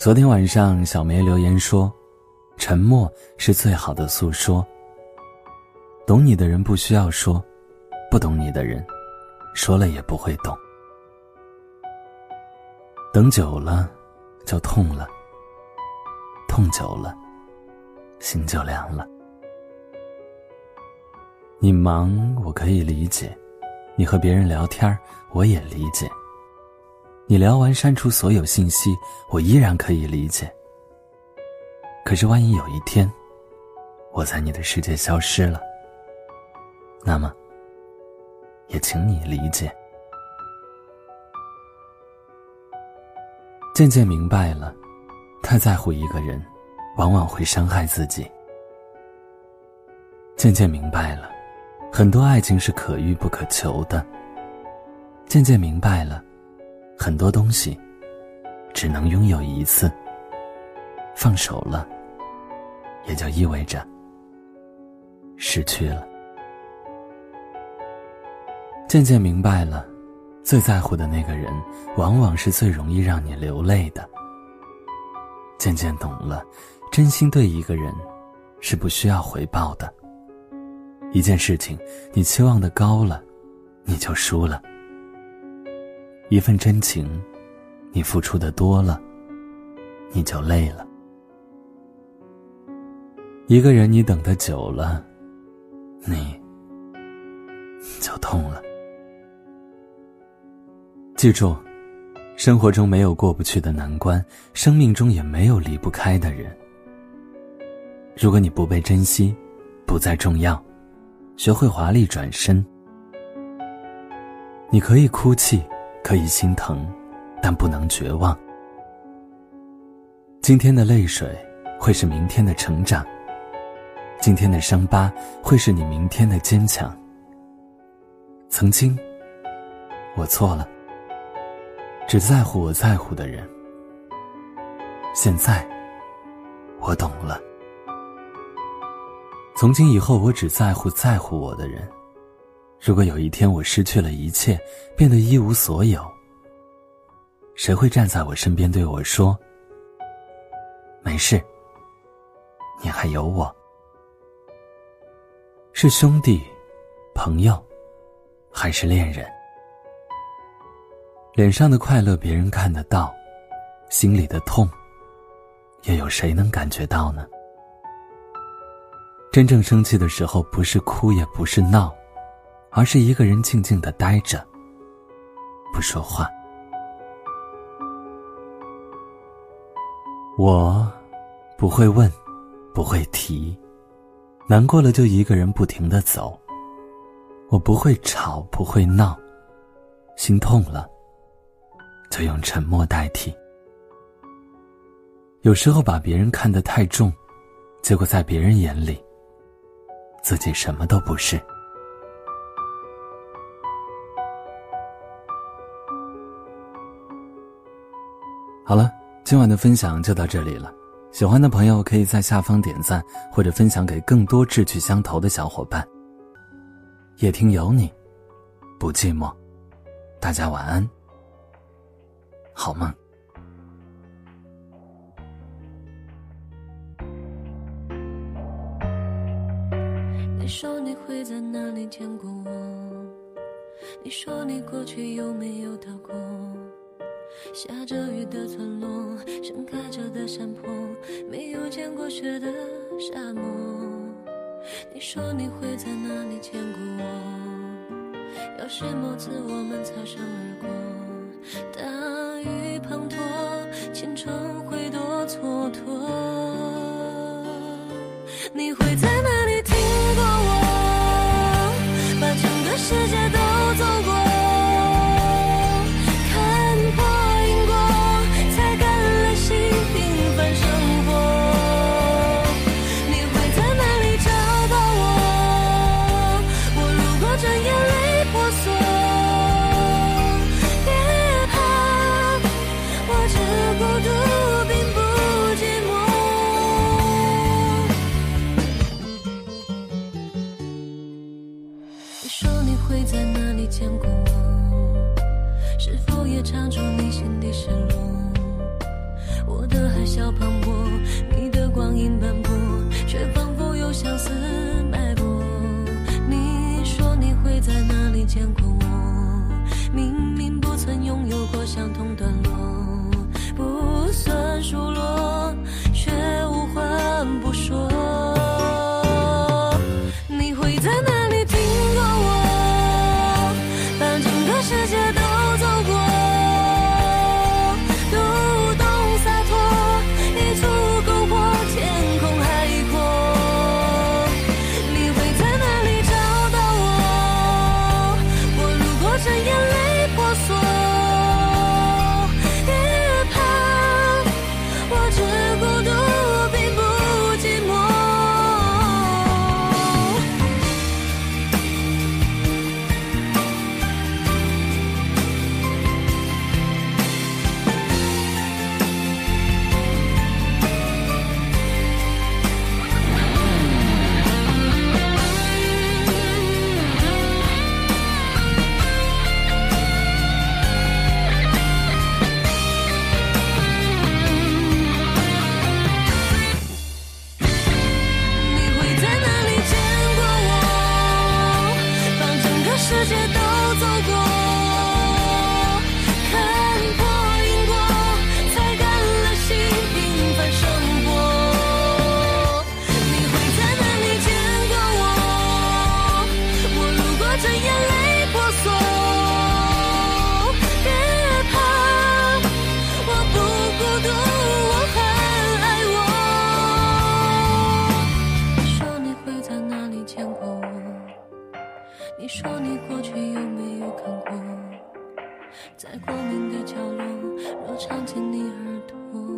昨天晚上，小梅留言说：“沉默是最好的诉说。懂你的人不需要说，不懂你的人，说了也不会懂。等久了，就痛了；痛久了，心就凉了。你忙，我可以理解；你和别人聊天，我也理解。”你聊完删除所有信息，我依然可以理解。可是万一有一天，我在你的世界消失了，那么，也请你理解。渐渐明白了，太在乎一个人，往往会伤害自己。渐渐明白了，很多爱情是可遇不可求的。渐渐明白了。很多东西只能拥有一次，放手了，也就意味着失去了。渐渐明白了，最在乎的那个人，往往是最容易让你流泪的。渐渐懂了，真心对一个人是不需要回报的。一件事情，你期望的高了，你就输了。一份真情，你付出的多了，你就累了；一个人你等的久了，你就痛了。记住，生活中没有过不去的难关，生命中也没有离不开的人。如果你不被珍惜，不再重要，学会华丽转身，你可以哭泣。可以心疼，但不能绝望。今天的泪水会是明天的成长，今天的伤疤会是你明天的坚强。曾经，我错了，只在乎我在乎的人。现在，我懂了，从今以后，我只在乎在乎我的人。如果有一天我失去了一切，变得一无所有，谁会站在我身边对我说：“没事，你还有我？”是兄弟、朋友，还是恋人？脸上的快乐别人看得到，心里的痛，又有谁能感觉到呢？真正生气的时候，不是哭，也不是闹。而是一个人静静的呆着，不说话。我不会问，不会提，难过了就一个人不停的走。我不会吵，不会闹，心痛了就用沉默代替。有时候把别人看得太重，结果在别人眼里，自己什么都不是。好了，今晚的分享就到这里了。喜欢的朋友可以在下方点赞，或者分享给更多志趣相投的小伙伴。夜听有你，不寂寞。大家晚安，好梦。你说你会在哪里见过我？你说你过去有没有逃过？下着雨的村落，盛开着的山坡，没有见过雪的沙漠。你说你会在哪里见过我？要是某次我们擦身而过，大雨滂沱，青春会多蹉跎。你会在哪谈笑磅礴，你的光影斑驳，却仿佛有相思脉搏。你说你会在哪里见过我？明明不曾拥有过相同的。世界都走过。你说你过去有没有看过，在光明的角落，若藏进你耳朵。